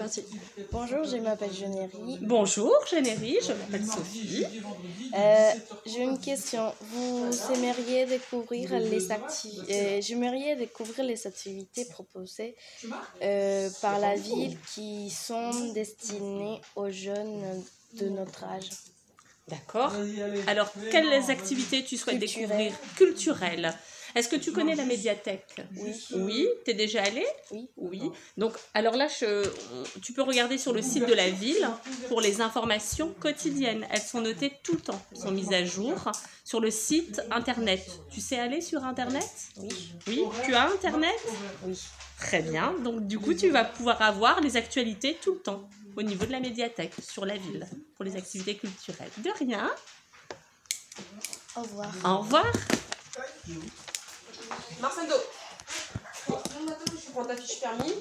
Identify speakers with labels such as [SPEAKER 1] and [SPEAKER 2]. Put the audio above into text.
[SPEAKER 1] parti.
[SPEAKER 2] Bonjour, je m'appelle Genéry.
[SPEAKER 1] Bonjour, Généry, je m'appelle Sophie.
[SPEAKER 2] Euh, J'ai une question. Vous aimeriez découvrir les activités, j'aimerais découvrir les activités proposées euh, par la ville qui sont destinées aux jeunes de notre âge?
[SPEAKER 1] D'accord. Alors, quelles activités tu souhaites découvrir Culturelles. Est-ce que tu connais la médiathèque
[SPEAKER 2] Oui.
[SPEAKER 1] Oui. T'es déjà allé
[SPEAKER 2] Oui.
[SPEAKER 1] Oui. Donc, alors là, je- tu peux regarder sur le site de la ville pour les informations quotidiennes. Elles sont notées tout le temps, elles sont mises à jour sur le site internet. Tu sais aller sur internet
[SPEAKER 2] Oui.
[SPEAKER 1] Oui. Tu as internet
[SPEAKER 2] Oui.
[SPEAKER 1] Très bien. Donc, du coup, tu vas pouvoir avoir les actualités tout le temps au niveau de la médiathèque sur la ville pour les activités culturelles. De rien.
[SPEAKER 2] Au revoir.
[SPEAKER 1] Au revoir.
[SPEAKER 3] Marcelo, je prends ta fiche permis.